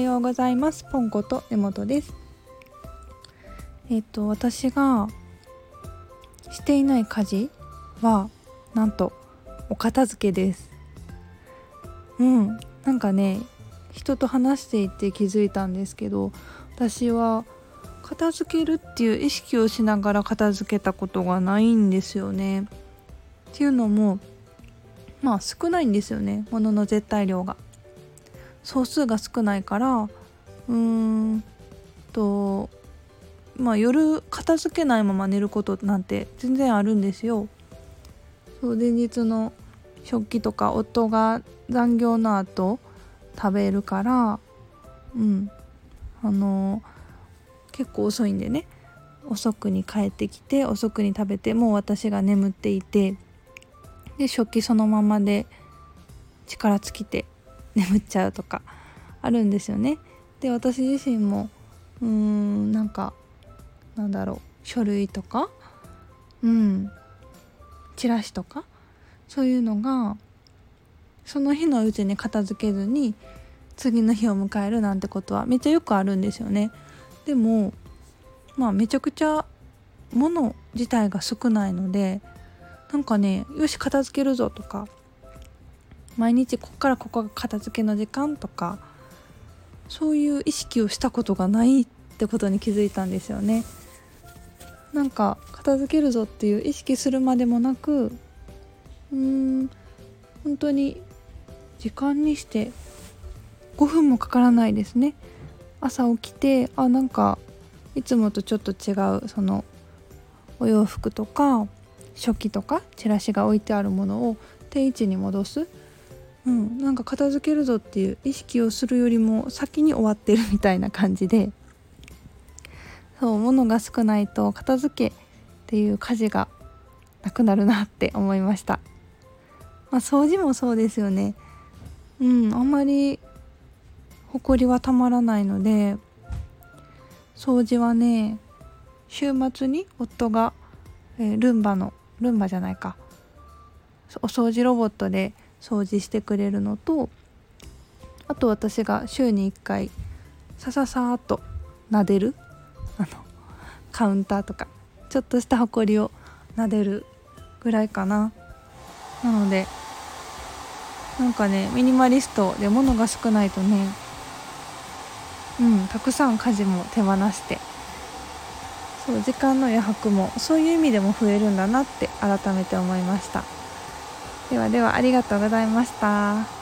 ようございます。ポンコと根本です。えっ、と私がしていない家事はなんとお片付けです。うん。なんかね人と話していて気づいたんですけど私は片付けるっていう意識をしながら片付けたことがないんですよね。っていうのもまあ少ないんですよね。物の絶対量が。総数が少ないからうーんとまあ夜片付けないまま寝ることなんて全然あるんですよ。そう前日の食器とか夫が残業の後食べるからうんあの結構遅いんでね遅くに帰ってきて遅くに食べてもう私が眠っていてで食器そのままで力尽きて眠っちゃうとかあるんですよね。で私自身もうーんなんかなんだろう書類とかうんチラシとかそういうのがその日のうちに片付けずに次の日を迎えるなんてことはめっちゃよくあるんですよね。でもまあめちゃくちゃ物自体が少ないのでなんかねよし片付けるぞとか毎日ここからここが片付けの時間とかそういう意識をしたことがないってことに気づいたんですよね。なんか片付けるぞっていう意識するまでもなくうーん本当に時間にして5分もかからないですね。朝起きてあなんかいつもとちょっと違うそのお洋服とか食器とかチラシが置いてあるものを定位置に戻すうん、なんか片付けるぞっていう意識をするよりも先に終わってるみたいな感じで。そう物が少ないと片付けっていう家事がなくなるなって思いました、まあ、掃除もそうですよね。うんあんまり埃はたまらないので掃除はね週末に夫が、えー、ルンバのルンバじゃないか。お掃除ロボットで掃除してくれるのとあと私が週に1回さささーっと撫でるあのカウンターとかちょっとしたほこりを撫でるぐらいかななのでなんかねミニマリストで物が少ないとねうんたくさん家事も手放してそう時間の余白もそういう意味でも増えるんだなって改めて思いました。ではではありがとうございました。